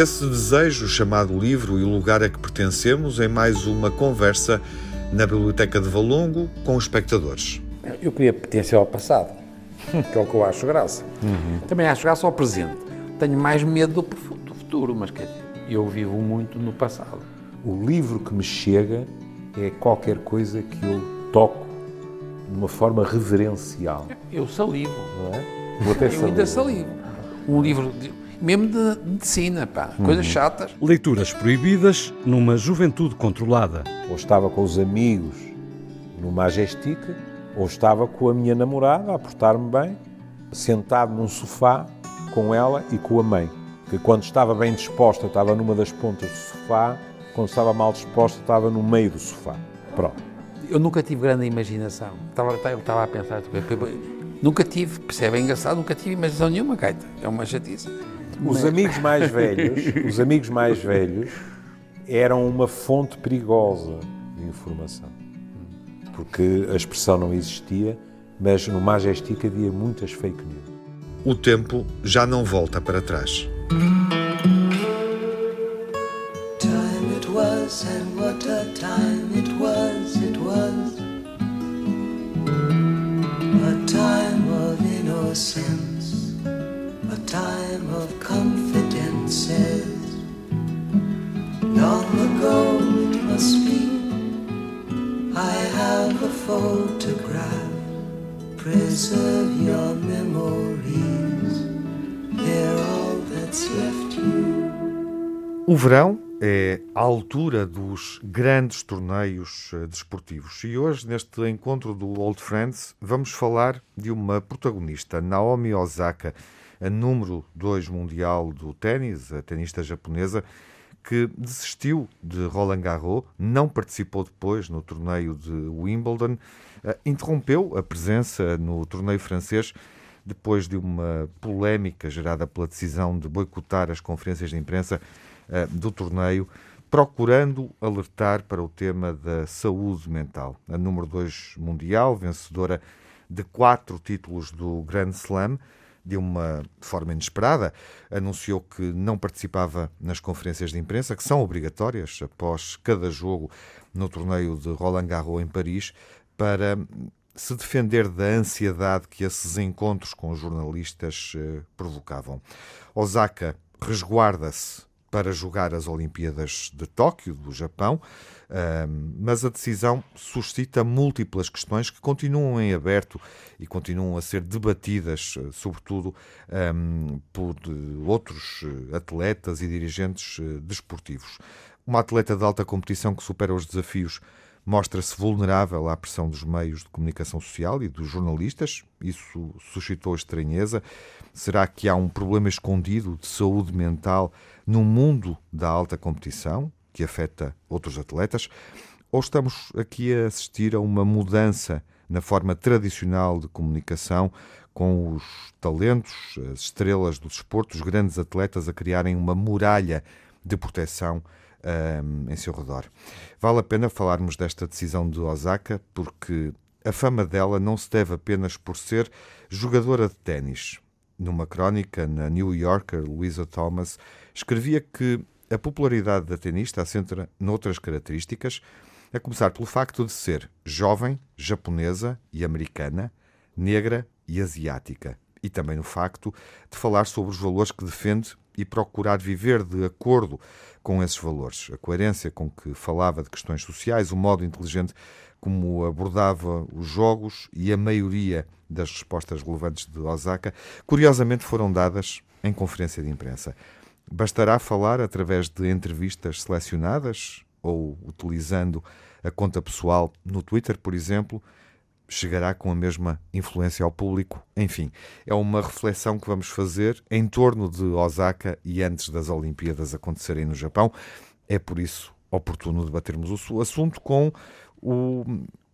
esse desejo, chamado livro e o lugar a que pertencemos, em mais uma conversa na Biblioteca de Valongo com os espectadores. Eu queria pertencer ao passado, que é o que eu acho graça. Uhum. Também acho graça ao presente. Tenho mais medo do futuro, mas quer dizer, eu vivo muito no passado. O livro que me chega é qualquer coisa que eu toco de uma forma reverencial. Eu salivo. Não é? Vou até eu ainda salivo. Um livro, de, mesmo de medicina, pá, uhum. coisas chatas. Leituras proibidas numa juventude controlada. Ou estava com os amigos no Majestica, ou estava com a minha namorada a portar-me bem, sentado num sofá com ela e com a mãe. Que quando estava bem disposta estava numa das pontas do sofá, quando estava mal disposta estava no meio do sofá. Pronto. Eu nunca tive grande imaginação. Estava, eu estava a pensar, nunca tive, percebe, é engraçado, nunca tive imaginação nenhuma, gaita. É uma chatice. Os amigos mais velhos, os amigos mais velhos eram uma fonte perigosa de informação. Porque a expressão não existia, mas no Majestic havia muitas fake news. O tempo já não volta para trás. Time it was and what must be, I have a photograph. Preserve your memories, they're all that's left you. O verão é a altura dos grandes torneios eh, desportivos. E hoje, neste encontro do Old Friends, vamos falar de uma protagonista, Naomi Osaka, a número 2 mundial do ténis, a tenista japonesa, que desistiu de Roland Garros, não participou depois no torneio de Wimbledon, eh, interrompeu a presença no torneio francês depois de uma polémica gerada pela decisão de boicotar as conferências de imprensa eh, do torneio, procurando alertar para o tema da saúde mental. A número 2 mundial, vencedora de quatro títulos do Grand Slam, de uma forma inesperada, anunciou que não participava nas conferências de imprensa, que são obrigatórias após cada jogo no torneio de Roland Garros em Paris, para se defender da ansiedade que esses encontros com jornalistas eh, provocavam. Osaka resguarda-se para jogar as Olimpíadas de Tóquio, do Japão, mas a decisão suscita múltiplas questões que continuam em aberto e continuam a ser debatidas, eh, sobretudo por eh, outros eh, atletas e dirigentes desportivos. Uma atleta de alta competição que supera os desafios mostra-se vulnerável à pressão dos meios de comunicação social e dos jornalistas. Isso suscitou estranheza. Será que há um problema escondido de saúde mental no mundo da alta competição, que afeta outros atletas? Ou estamos aqui a assistir a uma mudança na forma tradicional de comunicação, com os talentos, as estrelas do desporto, os grandes atletas a criarem uma muralha de proteção um, em seu redor. Vale a pena falarmos desta decisão de Osaka, porque a fama dela não se deve apenas por ser jogadora de ténis. Numa crónica na New Yorker, Louisa Thomas escrevia que a popularidade da tenista assenta noutras características, a começar pelo facto de ser jovem, japonesa e americana, negra e asiática, e também no facto de falar sobre os valores que defende e procurar viver de acordo com esses valores. A coerência com que falava de questões sociais, o modo inteligente como abordava os jogos e a maioria das respostas relevantes de Osaka, curiosamente foram dadas em conferência de imprensa. Bastará falar através de entrevistas selecionadas ou utilizando a conta pessoal no Twitter, por exemplo, chegará com a mesma influência ao público? Enfim, é uma reflexão que vamos fazer em torno de Osaka e antes das Olimpíadas acontecerem no Japão. É por isso oportuno debatermos o assunto com o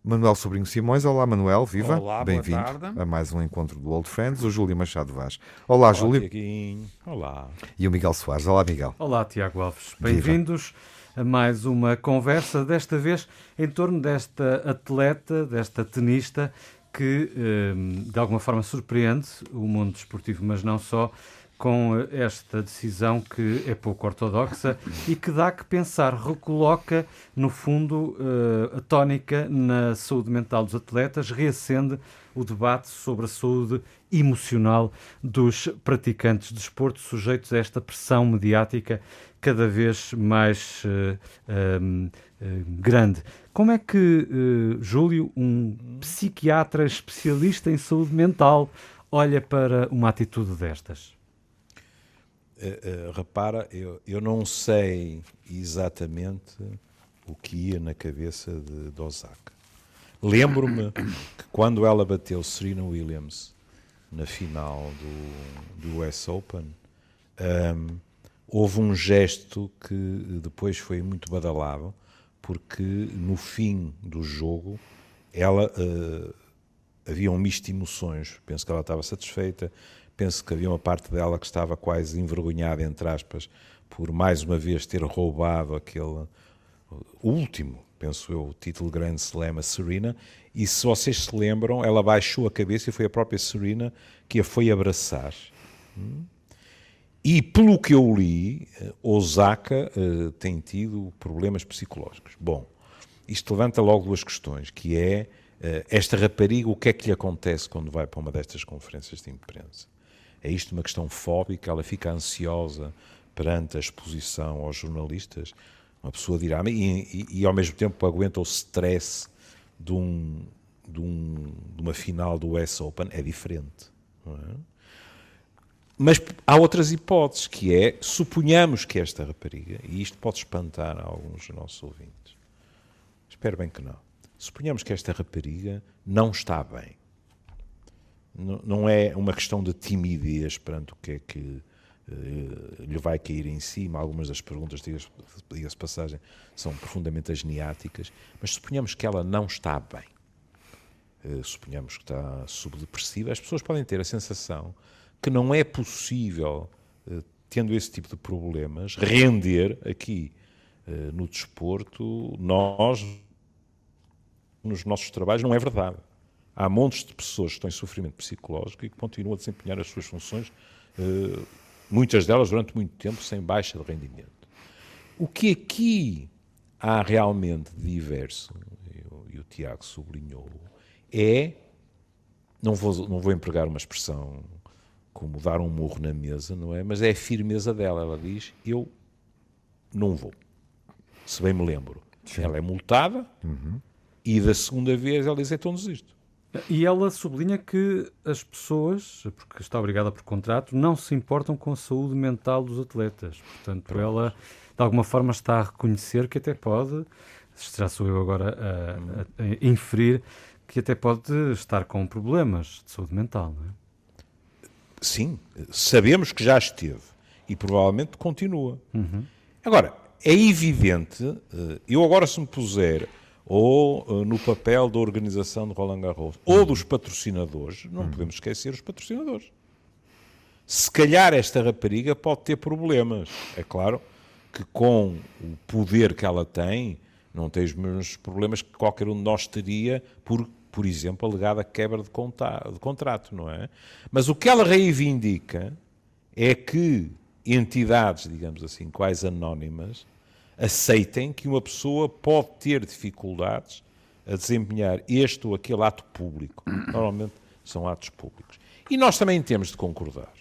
Manuel Sobrinho Simões. Olá, Manuel, viva. Olá, Bem-vindo a mais um encontro do Old Friends. O Júlio Machado Vaz. Olá, Olá Júlio. Tiaguinho. Olá. E o Miguel Soares. Olá, Miguel. Olá, Tiago Alves. Bem-vindos a mais uma conversa, desta vez em torno desta atleta, desta tenista, que ehm, de alguma forma surpreende o mundo desportivo, mas não só, com esta decisão que é pouco ortodoxa e que dá que pensar, recoloca, no fundo, a tónica na saúde mental dos atletas, reacende o debate sobre a saúde emocional dos praticantes de desporto sujeitos a esta pressão mediática cada vez mais uh, uh, uh, grande. Como é que, Júlio, um psiquiatra especialista em saúde mental, olha para uma atitude destas? Repara, eu, eu não sei exatamente o que ia na cabeça de, de Osaka. Lembro-me que quando ela bateu Serena Williams na final do, do US Open, um, houve um gesto que depois foi muito badalado, porque no fim do jogo ela uh, havia um misto de emoções. Penso que ela estava satisfeita, penso que havia uma parte dela que estava quase envergonhada, entre aspas, por mais uma vez ter roubado aquele último, penso eu, título Grand Slam a Serena. E se vocês se lembram, ela baixou a cabeça e foi a própria Serena que a foi abraçar. Hum? E pelo que eu li, eh, Osaka uh, tem tido problemas psicológicos. Bom, isto levanta logo duas questões, que é uh, esta rapariga, o que é que lhe acontece quando vai para uma destas conferências de imprensa? É isto uma questão fóbica? Ela fica ansiosa perante a exposição aos jornalistas? Uma pessoa dirá, e, e, e ao mesmo tempo aguenta o stress de, um, de, um, de uma final do US Open? É diferente. É? Mas há outras hipóteses, que é, suponhamos que esta rapariga, e isto pode espantar alguns dos nossos ouvintes, espero bem que não, suponhamos que esta rapariga não está bem. Não é uma questão de timidez perante o que é que uh, lhe vai cair em cima. Algumas das perguntas, diga-se passagem, são profundamente agniáticas, mas suponhamos que ela não está bem. Uh, suponhamos que está subdepressiva. As pessoas podem ter a sensação que não é possível, eh, tendo esse tipo de problemas, render aqui eh, no desporto, nós, nos nossos trabalhos, não é verdade. Há montes de pessoas que estão em sofrimento psicológico e que continuam a desempenhar as suas funções, eh, muitas delas durante muito tempo, sem baixa de rendimento. O que aqui há realmente de diverso, e o Tiago sublinhou, é, não vou, não vou empregar uma expressão como dar um murro na mesa, não é? Mas é a firmeza dela. Ela diz: Eu não vou. Se bem me lembro. Sim. Ela é multada uhum. e da segunda vez ela diz: Então desisto. E ela sublinha que as pessoas, porque está obrigada por contrato, não se importam com a saúde mental dos atletas. Portanto, Pronto. ela de alguma forma está a reconhecer que até pode, já sou eu agora a, a, a inferir, que até pode estar com problemas de saúde mental, não é? Sim, sabemos que já esteve e provavelmente continua. Uhum. Agora, é evidente, eh, eu agora se me puser ou eh, no papel da organização de Roland Garros ou dos patrocinadores, não uhum. podemos esquecer os patrocinadores. Se calhar esta rapariga pode ter problemas. É claro que com o poder que ela tem, não tem os mesmos problemas que qualquer um de nós teria por por exemplo, alegada quebra de, de contrato, não é? Mas o que ela reivindica é que entidades, digamos assim, quais anónimas, aceitem que uma pessoa pode ter dificuldades a desempenhar este ou aquele ato público. Normalmente são atos públicos. E nós também temos de concordar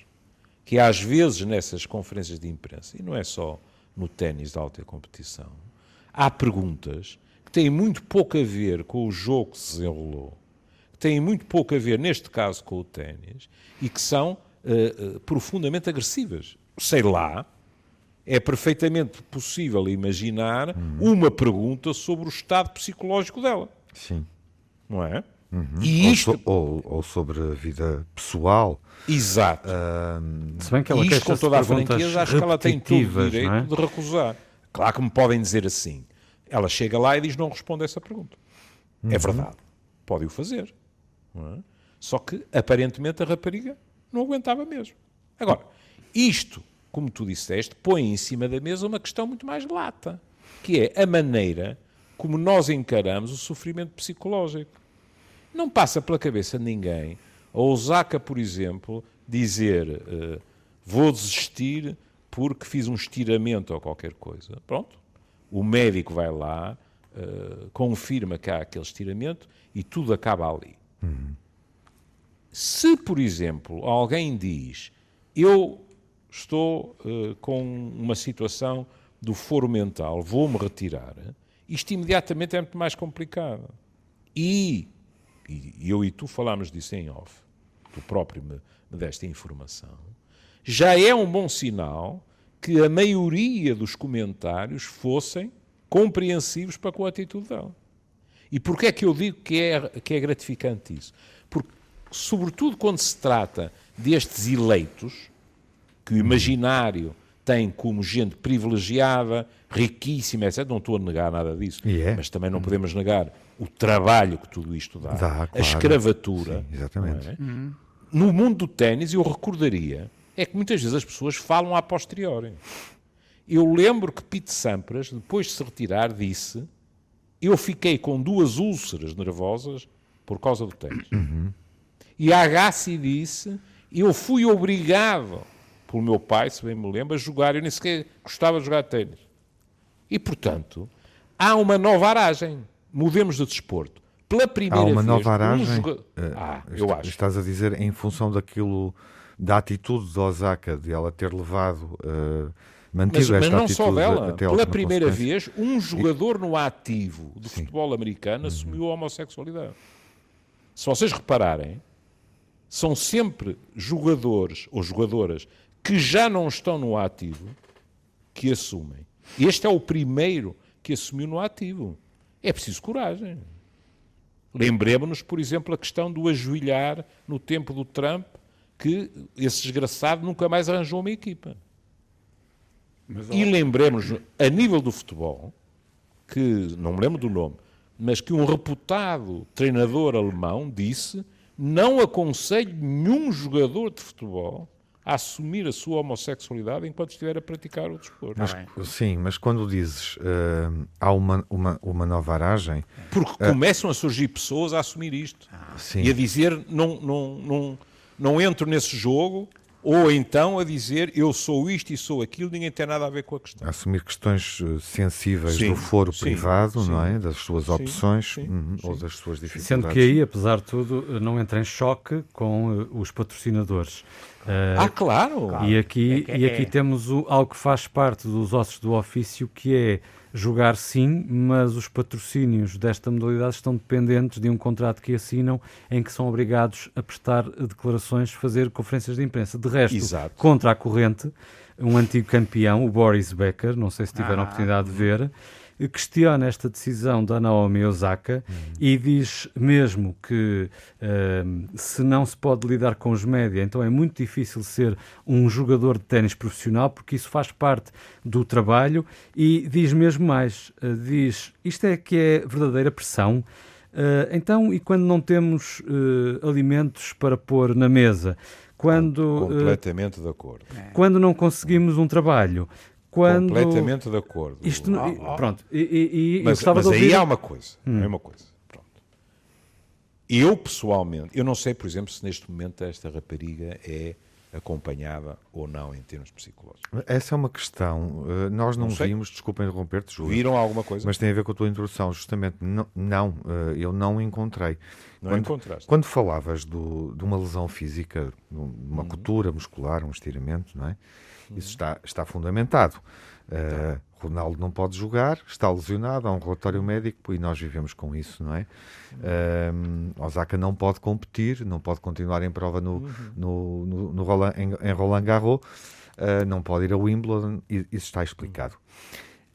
que às vezes nessas conferências de imprensa, e não é só no ténis de alta competição, há perguntas têm muito pouco a ver com o jogo que se desenrolou, que têm muito pouco a ver, neste caso, com o ténis, e que são uh, uh, profundamente agressivas. Sei lá, é perfeitamente possível imaginar uhum. uma pergunta sobre o estado psicológico dela. Sim. Não é? Uhum. E isto... ou, so, ou, ou, sobre a vida pessoal. Exato. Uh, Se bem que ela isto com toda a franqueza, acho que ela tem todo o direito é? de recusar. Claro que me podem dizer assim. Ela chega lá e diz: não responde a essa pergunta. É uhum. É verdade. Pode o fazer. É? Só que, aparentemente, a rapariga não aguentava mesmo. Agora, isto, como tu disseste, põe em cima da mesa uma questão muito mais lata, que é a maneira como nós encaramos o sofrimento psicológico. Não passa pela cabeça de ninguém a Osaka, por exemplo, dizer uh, vou desistir porque fiz um estiramento ou qualquer coisa. Pronto. O médico vai lá, uh, confirma que há aquele estiramento e tudo acaba ali. Uhum. Se, por exemplo, alguém diz eu estou uh, com uma situação do foro mental, vou-me retirar, isto imediatamente é muito mais complicado. E, e eu e tu falámos disso em off, tu próprio me, me deste a informação, já é um bom sinal que a maioria dos comentários fossem compreensivos para com a atitude dela. E porquê é que eu digo que é, que é gratificante isso? Porque, sobretudo quando se trata destes eleitos, que o imaginário tem como gente privilegiada, riquíssima, etc. Não estou a negar nada disso, é. mas também não podemos negar o trabalho que tudo isto dá, dá claro. a escravatura. Sim, exatamente. É? Uhum. No mundo do ténis, eu recordaria, é que muitas vezes as pessoas falam a posteriori. Eu lembro que Pete Sampras, depois de se retirar, disse: Eu fiquei com duas úlceras nervosas por causa do ténis. Uhum. E a Agassi disse: Eu fui obrigado pelo meu pai, se bem me lembro, a jogar. Eu nem sequer gostava de jogar ténis. E, portanto, há uma nova aragem. Mudemos de desporto. Pela primeira vez... Há uma vez, nova aragem? Um joga... uh, ah, eu acho. Estás a dizer em função daquilo, da atitude de Osaka, de ela ter levado... Uh, mantido mas, esta mas não atitude só dela. Pela primeira vez, um jogador no ativo do Sim. futebol americano uhum. assumiu a homossexualidade. Se vocês repararem, são sempre jogadores ou jogadoras que já não estão no ativo que assumem. Este é o primeiro que assumiu no ativo. É preciso coragem. Lembremos-nos, por exemplo, a questão do ajoelhar no tempo do Trump, que esse desgraçado nunca mais arranjou uma equipa. Mas, e lembremos, a nível do futebol, que não me lembro do nome, mas que um reputado treinador alemão disse: não aconselho nenhum jogador de futebol a assumir a sua homossexualidade enquanto estiver a praticar o desporto. Mas, sim, mas quando dizes uh, há uma, uma, uma nova aragem... Porque uh, começam a surgir pessoas a assumir isto. Ah, e a dizer, não, não, não, não entro nesse jogo, ou então a dizer eu sou isto e sou aquilo, ninguém tem nada a ver com a questão. Assumir questões eh, sensíveis sim, do foro sim, privado, sim, não é? Das suas opções uhum, ou das suas dificuldades. Sendo que aí, apesar de tudo, não entra em choque com uh, os patrocinadores. Uh, ah, claro! E aqui, é, é, e aqui é. temos o, algo que faz parte dos ossos do ofício, que é jogar sim, mas os patrocínios desta modalidade estão dependentes de um contrato que assinam em que são obrigados a prestar declarações, fazer conferências de imprensa. De resto, Exato. contra a corrente, um antigo campeão, o Boris Becker, não sei se tiveram ah, a oportunidade de ver, questiona esta decisão da Naomi Osaka uhum. e diz mesmo que uh, se não se pode lidar com os média, então é muito difícil ser um jogador de ténis profissional, porque isso faz parte do trabalho e diz mesmo mais, uh, diz, isto é que é verdadeira pressão, Uh, então, e quando não temos uh, alimentos para pôr na mesa? Quando, Completamente uh, de acordo. Quando não conseguimos um trabalho, quando... Completamente de acordo. Isto, ah, ah. Pronto, e, e, mas, mas aí há uma coisa, hum. é uma coisa. Pronto. Eu, pessoalmente, eu não sei, por exemplo, se neste momento esta rapariga é acompanhada ou não em termos psicológicos. Essa é uma questão. Eh, nós não, não vimos, desculpa interromper-te, Júlio. Viram alguma coisa? Mas tem a ver com a tua introdução, justamente. Não, não eh, eu não encontrei. Não quando, encontraste? Quando falavas do, de uma lesão física, uma hum. cultura muscular, um estiramento, não é? Isso está, está fundamentado. Uh, Ronaldo não pode jogar, está lesionado, há um relatório médico e nós vivemos com isso, não é? Uh, Osaka não pode competir, não pode continuar em prova no, uhum. no, no, no Roland, em, em, Roland Garros, uh, não pode ir a Wimbledon, isso está explicado.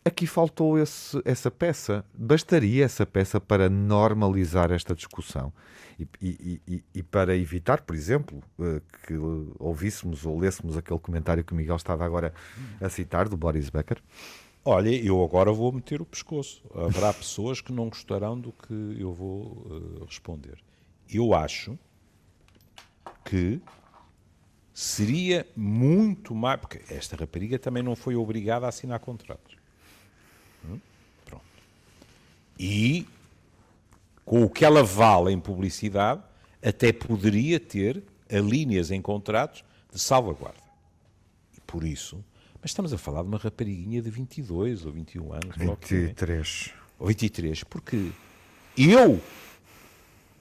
Aqui faltou esse, essa peça. Bastaria essa peça para normalizar esta discussão. E, e, e, e, para evitar, por exemplo, eh, que ouvíssemos ou lêssemos aquele comentário que o Miguel estava agora a citar, do Boris Becker? Olha, eu agora vou meter o pescoço. Haverá pessoas que não gostarão do que eu vou uh, responder. Eu acho que seria muito mais. Porque esta rapariga também não foi obrigada a assinar contratos. Hum? Pronto. E com o que ela vale em publicidade, até poderia ter a linhas em contratos de salvaguarda. por isso, mas estamos a falar de uma rapariguinha de 22 ou 21 anos. logo que é. 23. ou 23, porque eu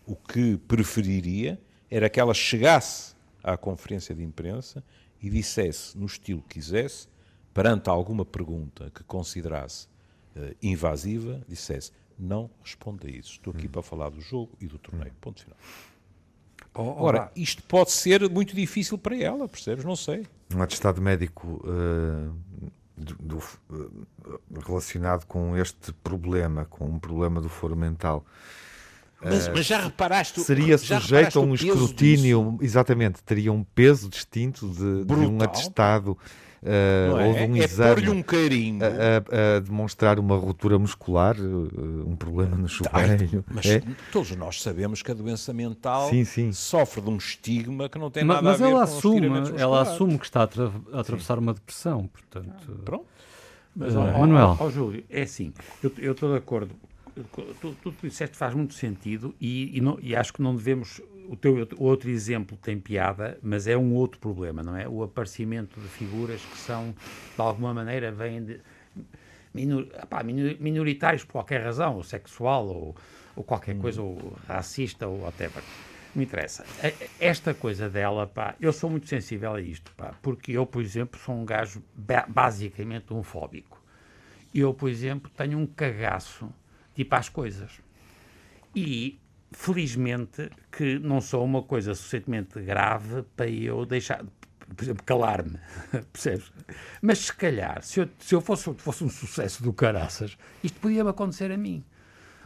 o que preferiria era que ela chegasse à conferência de imprensa e dissesse, no estilo que quisesse, perante alguma pergunta que considerasse eh, invasiva, dissesse não responda a isso, estou aqui para falar do jogo e do torneio, ponto final. Oh, oh, Ora, isto pode ser muito difícil para ela, percebes? Não sei. um atestado médico eh, do- do- eh, relacionado com este problema, com um problema do foro mental, Mas, mas já reparaste... seria já sujeito reparaste a um escrutínio, exatamente, teria um peso distinto de, de um atestado não é? ou de um é exame. pôr-lhe um carimbo. a, a- a demonstrar uma ruptura muscular, eh, um problema no Ai, joelho. mas é? todos nós sabemos que a doença mental Sim, sim. sofre de um estigma que não tem Ma- nada Mas a ver ela com assume, ela assume que está a, tra- a atravessar uma depressão, portanto. Pronto. Mas, Eh, ó, ó, Manuel. ó, ó, Júlio, é assim, eu estou de acordo, tu, tu, tu disseste faz muito sentido e, e não- e acho que não devemos, o teu outro exemplo tem piada, mas é um outro problema, não é? O aparecimento de figuras que são, de alguma maneira, vêm de minor, minoritários por qualquer razão, ou sexual, ou, ou qualquer coisa, ou racista, ou whatever. Me interessa. A- Esta coisa dela, pá, eu sou muito sensível a isto, pá, porque eu, por exemplo, sou um gajo ba- basicamente homofóbico. Eu, por exemplo, tenho um cagaço, tipo, às coisas. E, felizmente, que não sou uma coisa suficientemente grave para eu deixar, por exemplo, calar-me, percebes? Mas, se calhar, se eu, se eu fosse, fosse um sucesso do caraças, isto podia-me acontecer a mim.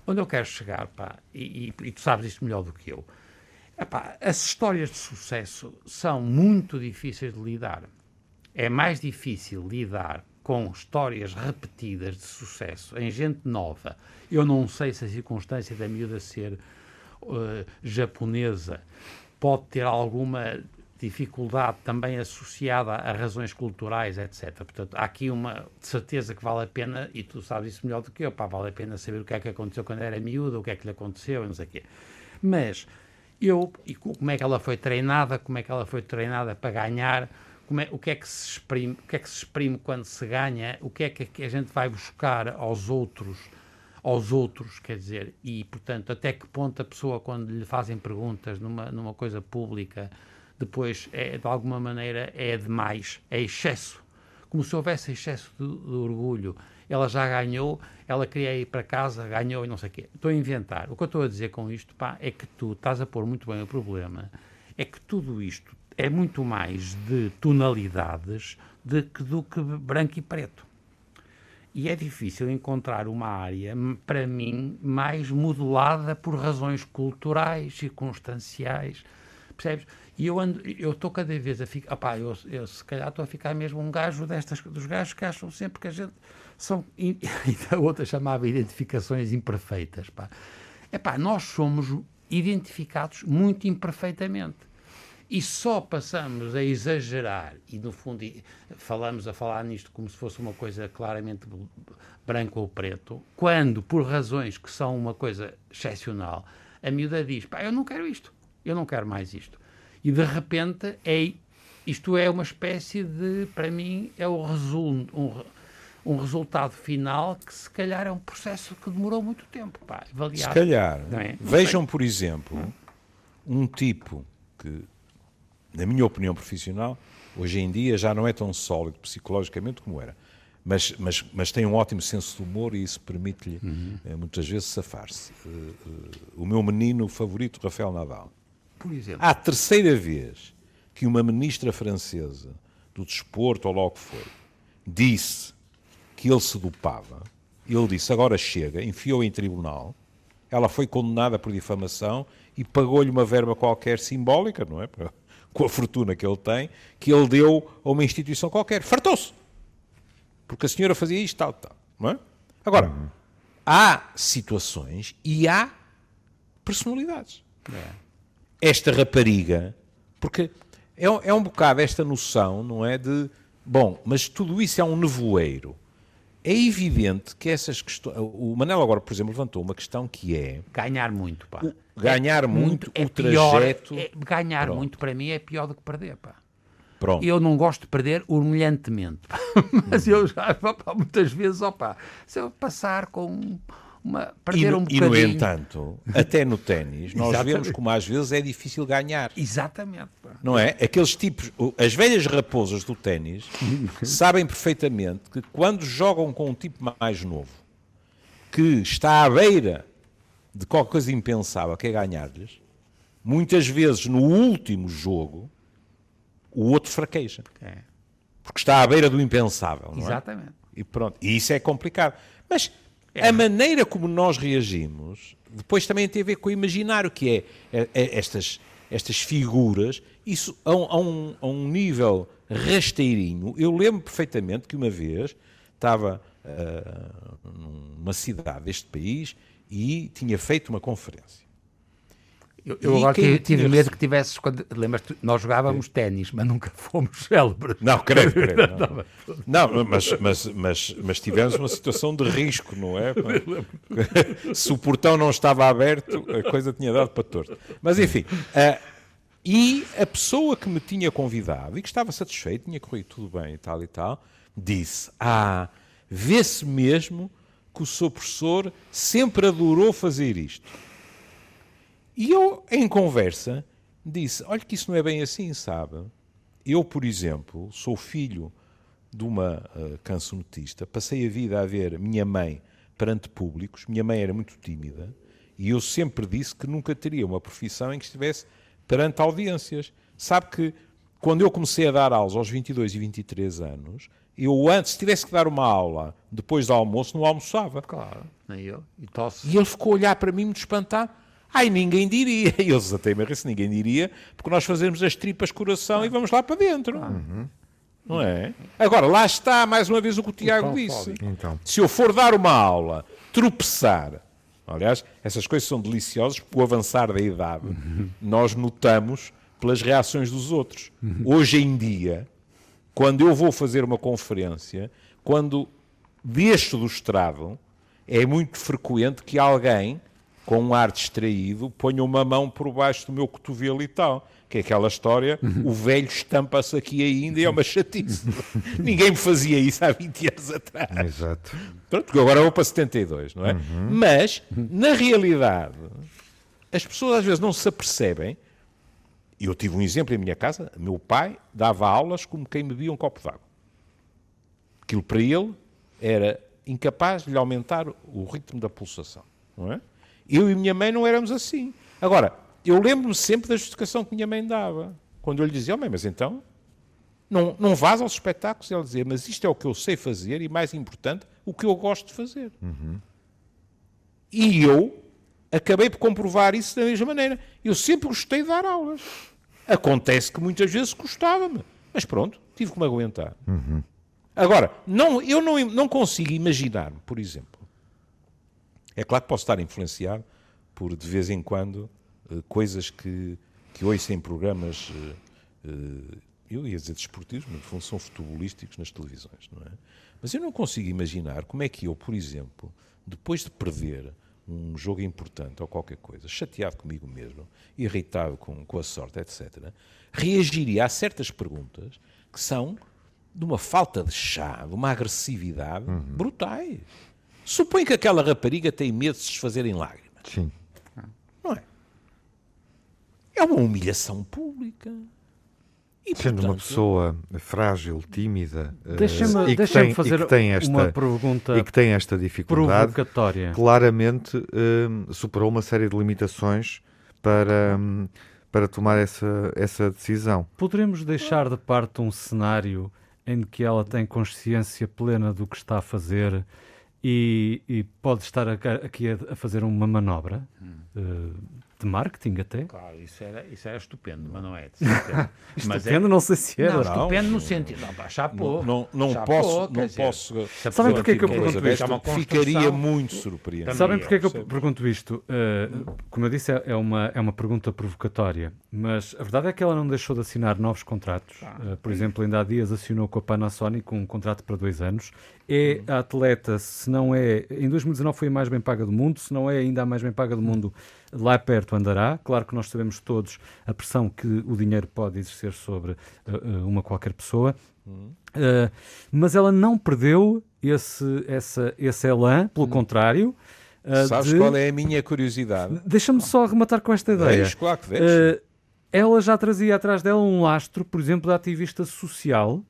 Onde eu quero chegar, pá, e, e- e tu sabes isto melhor do que eu, Epá, as histórias de sucesso são muito difíceis de lidar. É mais difícil lidar com histórias repetidas de sucesso em gente nova. Eu não sei se a circunstância da miúda ser eh, japonesa pode ter alguma dificuldade também associada a razões culturais, etc. Portanto, há aqui uma certeza que vale a pena, e tu sabes isso melhor do que eu, pá, vale a pena saber o que é que aconteceu quando era miúda, o que é que lhe aconteceu, não sei o quê. Mas eu, e co- como é que ela foi treinada, como é que ela foi treinada para ganhar, é, o, que é que se exprime, o que é que se exprime quando se ganha, o que é que a gente vai buscar aos outros, aos outros, quer dizer, e portanto, até que ponto a pessoa, quando lhe fazem perguntas numa, numa coisa pública, depois, é, de alguma maneira, é demais, é excesso como se houvesse excesso de, de orgulho. Ela já ganhou, ela queria ir para casa, ganhou e não sei o quê. Estou a inventar. O que eu estou a dizer com isto, pá, é que tu estás a pôr muito bem o problema. É que tudo isto é muito mais de tonalidades de do que branco e preto. E é difícil encontrar uma área, para mim, mais modelada por razões culturais, circunstanciais, percebes? E eu ando, eu estou cada vez a ficar, opá, eu, eu se calhar estou a ficar mesmo um gajo destas, dos gajos que acham sempre que a gente são, e a outra chamava identificações imperfeitas, pá. Epá, nós somos identificados muito imperfeitamente e só passamos a exagerar e no fundo falamos a falar nisto como se fosse uma coisa claramente branco ou preto quando por razões que são uma coisa excepcional a miúda diz pá eu não quero isto eu não quero mais isto e de repente é isto é uma espécie de para mim é o resumo um, um resultado final que se calhar é um processo que demorou muito tempo pá, Se avaliar. calhar, Não é? Vejam, por exemplo, um tipo que, na minha opinião profissional, hoje em dia já não é tão sólido psicologicamente como era, mas, mas, mas tem um ótimo senso de humor e isso permite-lhe, eh, muitas vezes, safar-se. Eh, eh, o meu menino favorito, Rafael Nadal. por exemplo À terceira vez que uma ministra francesa do desporto, ou logo foi, disse que ele se dopava, ele disse agora chega, enfiou em tribunal, ela foi condenada por difamação e pagou-lhe uma verba qualquer simbólica, não é? Com a fortuna que ele tem, que ele deu a uma instituição qualquer. Fartou-se! Porque a senhora fazia isto, tal, tal. Não é? Agora, há situações e há personalidades esta rapariga, porque é, um- é um bocado esta noção, não é? De, bom, mas tudo isso é um nevoeiro. É evidente que essas questões. O Manel agora, por exemplo, levantou uma questão que é ganhar muito pá ganhar muito, é o pior, trajeto. é- ganhar Pronto. muito para mim é pior do que perder, pá. Pronto. Eu não gosto de perder humilhantemente. Mas eu já, muitas vezes, opa, se eu passar com uma. E perder no, um e, bocadinho. no entanto, até no ténis, nós Exatamente. vemos como às vezes é difícil ganhar. Exatamente. Não é? Aqueles tipos, as velhas raposas do ténis sabem perfeitamente que quando jogam com um tipo mais novo, que está à beira de qualquer coisa impensável, que é ganhar-lhes, muitas vezes no último jogo, o outro fraqueja. É. Porque está à beira do impensável. Não é? Exatamente. E pronto. E isso é complicado. Mas a maneira como nós reagimos depois também tem a ver com o imaginário, que é, é- é estas, estas figuras, isso a um, a um- a um nível rasteirinho. Eu lembro perfeitamente que uma vez estava ah, numa cidade deste país e tinha feito uma conferência. Eu, eu agora quem tive, medo que tivesses. Quando, lembras-te, nós jogávamos ténis, mas nunca fomos célebres. Não, creio, creio. Não, não mas, mas, mas, mas tivemos uma situação de risco, não é? Se o portão não estava aberto, a coisa tinha dado para torto. Mas enfim, ah, e a pessoa que me tinha convidado e que estava satisfeito, tinha corrido tudo bem e tal e tal, disse: Ah, vê-se mesmo que o seu professor sempre adorou fazer isto. E eu, em conversa, disse: Olha, que isso não é bem assim, sabe? Eu, por exemplo, sou filho de uma uh, cancionetista, passei a vida a ver minha mãe perante públicos, minha mãe era muito tímida, e eu sempre disse que nunca teria uma profissão em que estivesse perante audiências. Sabe que quando eu comecei a dar aulas aos 22 e 23 anos, eu antes, se tivesse que dar uma aula depois do almoço, não almoçava. Claro, nem eu. E tosse. E ele ficou a olhar para mim muito espantado. Ai, ninguém diria. E eu desatei-me a rir se ninguém diria, porque nós fazemos as tripas coração e vamos lá para dentro. Não é? Agora, lá está mais uma vez o que o Tiago disse. Então. Se eu for dar uma aula, tropeçar, aliás, essas coisas são deliciosas porque o avançar da idade nós notamos pelas reações dos outros. Hoje em dia, quando eu vou fazer uma conferência, quando desço do estrado, é muito frequente que alguém, com um ar distraído, ponha uma mão por baixo do meu cotovelo e tal. Que é aquela história, o velho estampa-se aqui ainda e é uma chatice. Ninguém me fazia isso há 20 anos atrás. Exato. Pronto, agora vou para 72, não é? Mas, na realidade, as pessoas às vezes não se apercebem. E eu tive um exemplo em minha casa. Meu pai dava aulas como quem bebia um copo d'água. Aquilo para ele era incapaz de lhe aumentar o ritmo da pulsação, não é? Eu e minha mãe não éramos assim. Agora, eu lembro-me sempre da justificação que minha mãe dava. Quando eu lhe dizia, oh, mãe, mas então não, não vás aos espetáculos. Ela dizia, mas isto é o que eu sei fazer e, mais importante, o que eu gosto de fazer. E eu acabei por comprovar isso da mesma maneira. Eu sempre gostei de dar aulas. Acontece que muitas vezes gostava-me. Mas pronto, tive que me aguentar. Agora, não, eu não, não consigo imaginar-me, por exemplo. É claro que posso estar influenciado por, de vez em quando, eh, coisas que, que ouço em programas, eh, eh, eu ia dizer desportivos, mas no fundo são futebolísticos nas televisões, não é? Mas eu não consigo imaginar como é que eu, por exemplo, depois de perder um jogo importante ou qualquer coisa, chateado comigo mesmo, irritado com, com a sorte, etc., reagiria a certas perguntas que são de uma falta de chá, de uma agressividade brutais. Supõe que aquela rapariga tem medo de se desfazer em lágrimas. Sim. Não é? É uma humilhação pública. E, Sendo uma portanto, pessoa frágil, tímida eh, Deixa-me e que deixa tem, e fazer que tem esta, uma pergunta e que tem esta dificuldade, provocatória. claramente hum, superou uma série de limitações para, hum, para tomar essa, essa decisão. Poderemos deixar de parte um cenário em que ela tem consciência plena do que está a fazer e, e pode estar aqui a, a fazer uma manobra eh, de marketing até? Claro, isso era, isso era estupendo, mas não é. de certeza. mas é, Estupendo, não sei se era. não, estupendo no sentido. Não, pá, chapou. não, não, não posso, não dizer, posso. Sabem é que eu pergunto é isto? Ficaria muito surpreendido. Sabem é que eu pergunto isto? Uh, como eu disse, é é uma, é uma pergunta provocatória, mas a verdade é que ela não deixou de assinar novos contratos. Uh, por exemplo, ainda há dias assinou com a Panasonic um contrato para dois anos. É a atleta, se não é. Em 2019 foi a mais bem paga do mundo, se não é ainda a mais bem paga do mundo, lá perto andará. Claro que nós sabemos todos a pressão que o dinheiro pode exercer sobre uh, uma qualquer pessoa, uh, mas ela não perdeu esse, essa, esse elan, pelo contrário. Uh, Sabes de... qual é a minha curiosidade? Deixa-me só rematar com esta ideia. Deixe, claro que deixe. ela já trazia atrás dela um lastro, por exemplo, da ativista social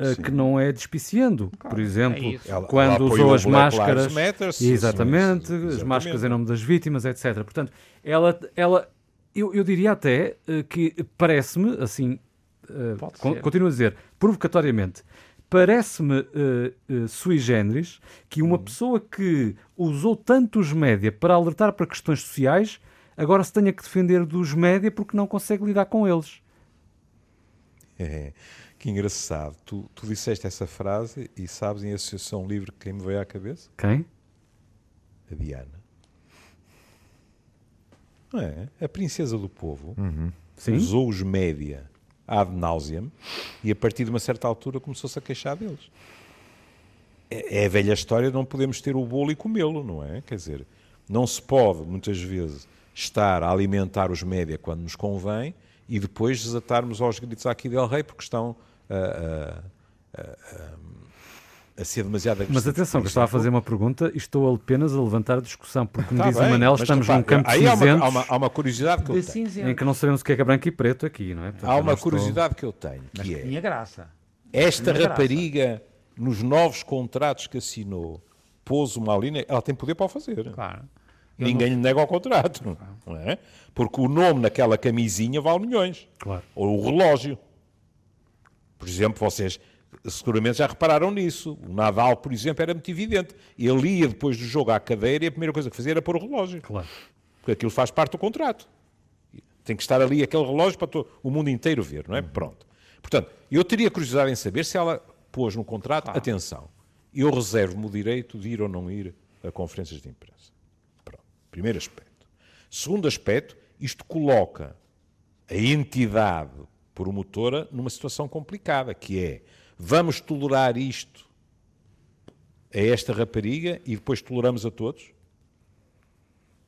uh, que não é despiciando. Claro, por exemplo, é quando ela usou as máscaras. Matter, exatamente, sim, as máscaras em nome das vítimas, etc. Portanto, ela, ela eu, eu diria até uh, que parece-me, assim, uh, continuo a dizer, provocatoriamente, parece-me uh, uh, sui generis que uma hum. pessoa que usou tanto os média para alertar para questões sociais agora se tenha que defender dos média porque não consegue lidar com eles. É. Que engraçado. Tu, tu disseste essa frase e sabes em Associação Livre quem me veio à cabeça? Quem? A Diana. Não é? A princesa do povo uhum. usou os média ad nauseam e a partir de uma certa altura começou-se a queixar deles. É, é a velha história, não podemos ter o bolo e comê-lo, não é? Quer dizer, não se pode, muitas vezes, estar a alimentar os média quando nos convém e depois desatarmos aos gritos aqui del rei porque estão a, a, a ser demasiado Mas atenção, que eu estava a fazer uma pergunta e estou apenas a levantar a discussão, porque, como tá diz bem, o Manel, estamos num campo aí há uma, há, uma, há uma curiosidade que eu tenho. Em que não sabemos o que é, que é branco e preto aqui, não é? Portanto, há uma curiosidade estou... que eu tenho, que, que é... Tinha graça. Esta tinha rapariga, graça. nos novos contratos que assinou, pôs uma linha, ela tem poder para o fazer. Claro. Ninguém não... lhe nega o contrato, não é? Porque o nome naquela camisinha vale milhões. Claro. Ou o relógio. Por exemplo, vocês seguramente já repararam nisso. O Nadal, por exemplo, era muito evidente. Ele ia depois do jogo à cadeira e a primeira coisa que fazia era pôr o relógio. Claro. Porque aquilo faz parte do contrato. Tem que estar ali aquele relógio para todo, o mundo inteiro ver, não é? Uhum. Pronto. Portanto, eu teria curiosidade em saber se ela pôs no contrato, ah. atenção, eu reservo-me o direito de ir ou não ir a conferências de imprensa. Pronto. Primeiro aspecto. Segundo aspecto, isto coloca a entidade promotora numa situação complicada, que é vamos tolerar isto a esta rapariga e depois toleramos a todos?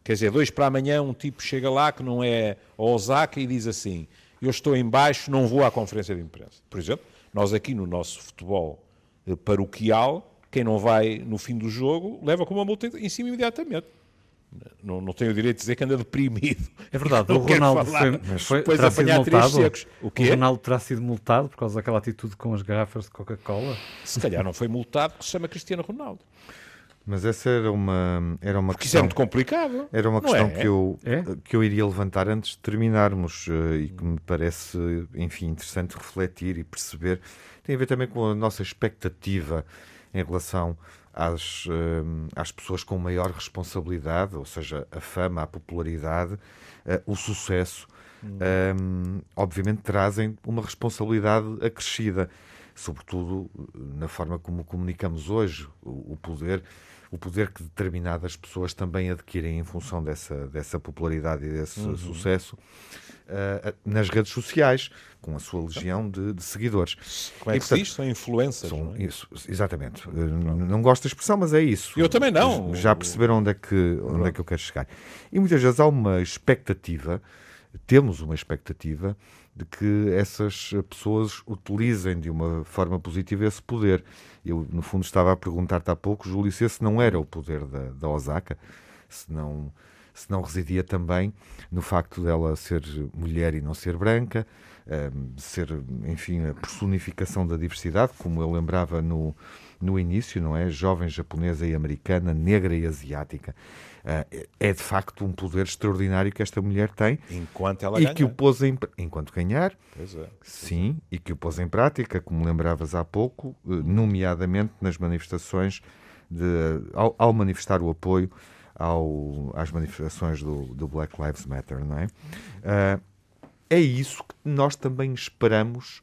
Quer dizer, dois para amanhã um tipo chega lá que não é a Osaka e diz assim, eu estou em baixo, não vou à conferência de imprensa. Por exemplo, nós aqui no nosso futebol eh, paroquial, quem não vai no fim do jogo leva com uma multa em cima imediatamente não, não tem o direito de dizer que anda deprimido. É verdade, o Ronaldo foi, mas foi, terá sido multado. O, o Ronaldo terá sido multado por causa daquela atitude com as garrafas de Coca-Cola? Se calhar não foi multado porque se chama Cristiano Ronaldo. Mas essa era uma, era uma Porque questão. Isso é muito complicado. Era uma questão é? que, eu, é? que eu iria levantar antes de terminarmos uh, e que me parece, enfim, interessante refletir e perceber. Tem a ver também com a nossa expectativa em relação às, uh, às pessoas com maior responsabilidade, ou seja, a fama, a popularidade, uh, o sucesso, hum. um, obviamente trazem uma responsabilidade acrescida, sobretudo na forma como comunicamos hoje, o, o poder o poder que determinadas pessoas também adquirem em função dessa, dessa popularidade e desse uhum. sucesso uh, nas redes sociais, com a sua legião de, de seguidores. Como é que São influências. São, é? isso, exatamente. Não, não gosto da expressão, mas é isso. Eu também não. Já perceberam onde é que, onde é que eu quero chegar. E muitas vezes há uma expectativa, temos uma expectativa de que essas pessoas utilizem de uma forma positiva esse poder. Eu, no fundo, estava a perguntar-te há pouco, Júlio, se esse não era o poder da, da Osaka, se não, se não residia também no facto dela ser mulher e não ser branca, ehm, ser, enfim, a personificação da diversidade, como eu lembrava no, no início, não é? Jovem japonesa e americana, negra e asiática. Uh, é de facto um poder extraordinário que esta mulher tem. Enquanto ela e ganha. que o pôs em, enquanto ganhar. Pois é. Sim, e que o pôs em prática, como lembravas há pouco, uh, nomeadamente nas manifestações, de, ao, ao manifestar o apoio ao, às manifestações do, do, Black Lives Matter, não é? Uh, é isso que nós também esperamos,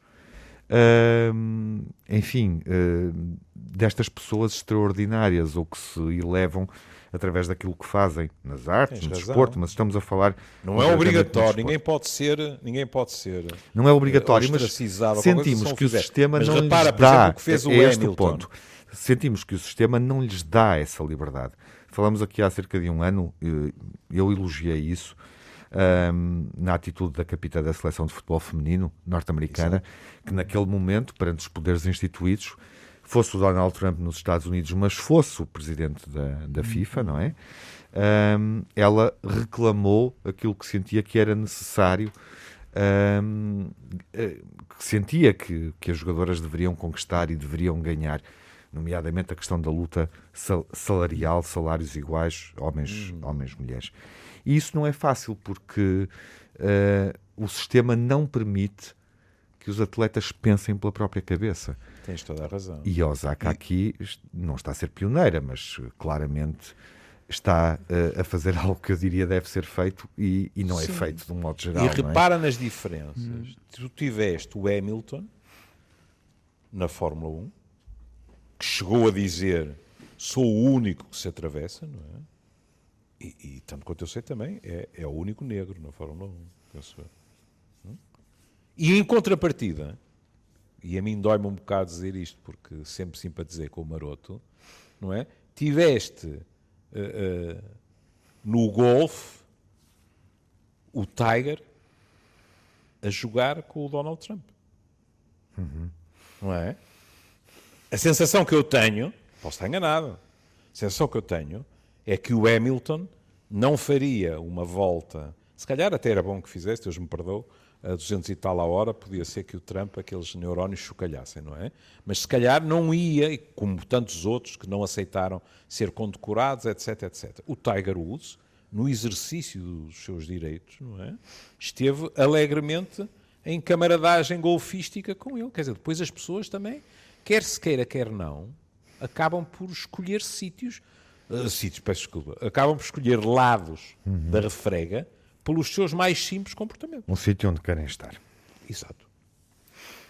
uh, enfim, uh, destas pessoas extraordinárias ou que se elevam através daquilo que fazem nas artes, no desporto, mas estamos a falar. Não é obrigatório, ninguém pode ser, ninguém pode ser. Não é obrigatório, mas sentimos que o sistema mas não repara, lhes dá. Exemplo, o é este o ponto. Sentimos que o sistema não lhes dá essa liberdade. Falamos aqui há cerca de um ano, eh, eu elogiei isso, um, na atitude da capitã da seleção de futebol feminino norte-americana, que naquele momento, perante os poderes instituídos, fosse o Donald Trump nos Estados Unidos, mas fosse o presidente da, da FIFA, não é? Um, ela reclamou aquilo que sentia que era necessário, um, eh, que sentia que, que as jogadoras deveriam conquistar e deveriam ganhar, nomeadamente a questão da luta salarial, salários iguais, homens, hum. homens mulheres. E isso não é fácil porque uh, o sistema não permite que os atletas pensem pela própria cabeça. Tens toda a razão. E Osaka e... aqui não está a ser pioneira, mas claramente está uh, a fazer algo que eu diria deve ser feito e, e não é Sim. é feito de um modo geral. E é? repara é? nas diferenças. Hum. Tu tiveste o Hamilton na Fórmula 1 que chegou a dizer sou o único que se atravessa, não é? E, e tanto quanto eu sei também, é, é o único negro na Fórmula 1, penso eu. E em contrapartida, e a mim dói-me um bocado dizer isto, porque sempre simpatizei com o Maroto, não é? Tiveste uh, uh, no golfe o Tiger a jogar com o Donald Trump. Uhum. Não é? A sensação que eu tenho, posso estar enganado, a sensação que eu tenho é que o Hamilton não faria uma volta, se calhar até era bom que fizesse, Deus me perdoe, a 200 e tal a hora, podia ser que o Trump, aqueles neurónios chocalhassem, não é? Mas se calhar não ia, como tantos outros que não aceitaram ser condecorados, etc, etc. O Tiger Woods, no exercício dos seus direitos, não é? Esteve alegremente em camaradagem golfística com ele. Quer dizer, depois as pessoas também, quer se queira, quer não, acabam por escolher sítios uh, sítios, peço desculpa, acabam por escolher lados uhum. da refrega pelos seus mais simples comportamentos. Um sítio onde querem estar. Exato.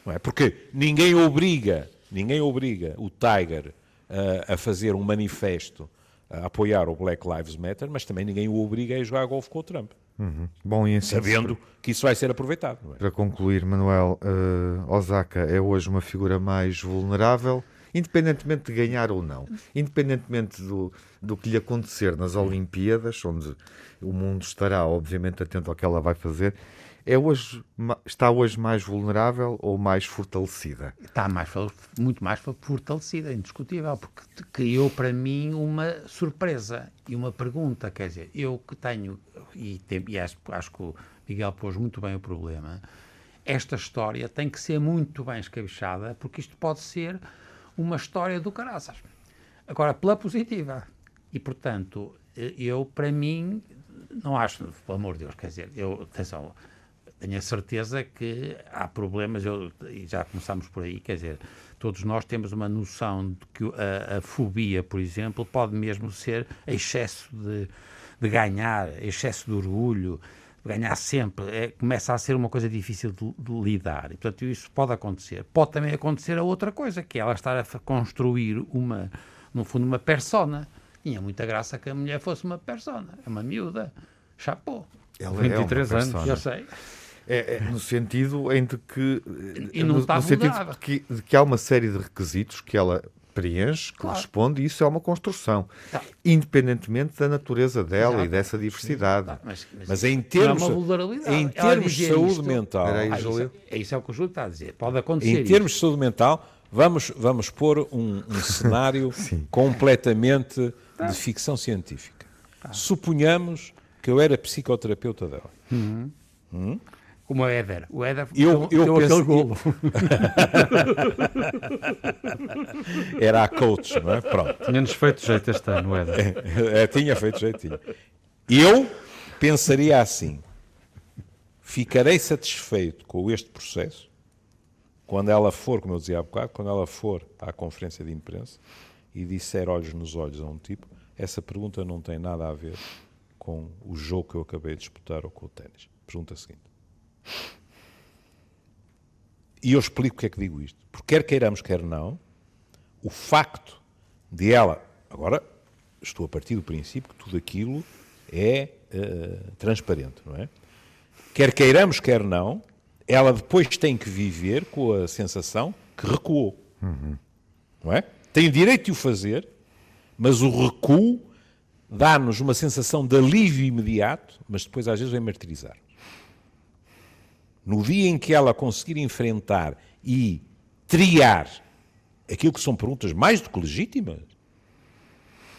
Não é? Porque ninguém obriga, ninguém obriga o Tiger uh, a fazer um manifesto a apoiar o Black Lives Matter, mas também ninguém o obriga a jogar golfe com o Trump. Uhum. Bom, e assim, Sabendo que isso vai ser aproveitado. É? Para concluir, Manuel, uh, Osaka é hoje uma figura mais vulnerável independentemente de ganhar ou não, independentemente do, do que lhe acontecer nas Olimpíadas, onde o mundo estará, obviamente, atento ao que ela vai fazer, é hoje, está hoje mais vulnerável ou mais fortalecida? Está mais, muito mais fortalecida, indiscutível, porque criou para mim uma surpresa e uma pergunta. Quer dizer, eu que tenho, e, e acho, acho que o Miguel pôs muito bem o problema, esta história tem que ser muito bem escabichada, porque isto pode ser uma história do caraças. Agora, pela positiva. E, portanto, eu, para mim, não acho, pelo amor de Deus, quer dizer, eu, atenção, tenho a certeza que há problemas, eu, e já começamos por aí, quer dizer, todos nós temos uma noção de que a, a fobia, por exemplo, pode mesmo ser excesso de, de ganhar, excesso de orgulho, ganhar sempre, é, começa a ser uma coisa difícil de, de, lidar. E, portanto, isso pode acontecer. Pode também acontecer a outra coisa, que é ela estar a construir uma, no fundo, uma persona. Tinha muita graça que a mulher fosse uma persona. É uma miúda. Chapou. Ela 23 é anos. Eu sei. É, é, no sentido em de que, e não no, está no sentido de que, de que há uma série de requisitos que ela preenche, claro. corresponde, e isso é uma construção, tá. independentemente da natureza dela Exato. e dessa diversidade. Tá. Mas, mas, mas, em termos, é em termos de saúde isto, mental, aí, ah, isso, é, isso é o que o Júlio está a dizer, pode acontecer. Em termos de saúde mental, vamos, vamos pôr um, um cenário completamente tá. de ficção científica. Tá. Suponhamos que eu era psicoterapeuta dela. Uhum. Hum? Como o Éder. O Éder eu, eu deu penso... aquele golo. Era a coach, não é? Pronto. Tinha-nos feito jeito este ano, Éder. É, é, tinha feito jeitinho. Eu pensaria assim: ficarei satisfeito com este processo quando ela for, como eu dizia há bocado, quando ela for à conferência de imprensa e disser olhos nos olhos a um tipo, essa pergunta não tem nada a ver com o jogo que eu acabei de disputar ou com o ténis. Pergunta seguinte. E eu explico porque é que digo isto. Porque quer queiramos, quer não, o facto de ela. Agora, estou a partir do princípio que tudo aquilo é uh, transparente, não é? Quer queiramos, quer não, ela depois tem que viver com a sensação que recuou. Uhum. Não é? Tem o direito de o fazer, mas o recuo dá-nos uma sensação de alívio imediato, mas depois às vezes vem martirizar. No dia em que ela conseguir enfrentar e triar aquilo que são perguntas mais do que legítimas,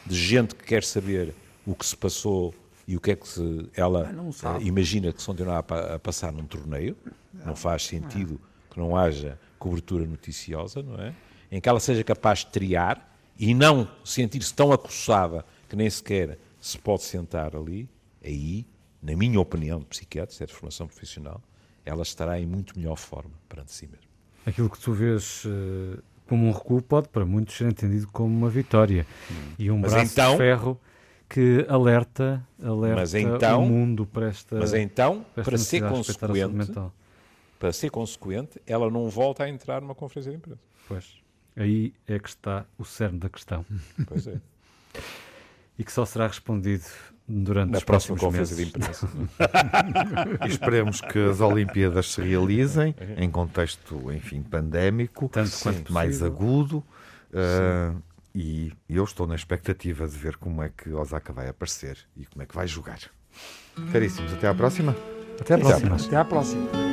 de gente que quer saber o que se passou e o que é que se, ela uh, imagina que se continuar a, a, passar num torneio, não faz sentido que não haja cobertura noticiosa, não é? Em que ela seja capaz de triar e não sentir-se tão acossada que nem sequer se pode sentar ali, aí, na minha opinião de psiquiatra, se é de formação profissional, ela estará em muito melhor forma perante si mesma. Aquilo que tu vês uh, como um recuo pode, para muitos, ser entendido como uma vitória. Hum. E um mas braço então, de ferro que alerta, alerta então, o mundo para esta Mas então, para, para ser consequente, para ser consequente, ela não volta a entrar numa conferência de imprensa. Pois, aí é que está o cerne da questão. Pois é. e que só será respondido durante Na os próxima conferência de imprensa. esperemos que as Olimpíadas se realizem em contexto, enfim, pandémico, Tanto quanto mais agudo. Uh, e eu estou na expectativa de ver como é que Osaka vai aparecer e como é que vai jogar. Caríssimos, até à próxima. Até à próxima. Até à próxima.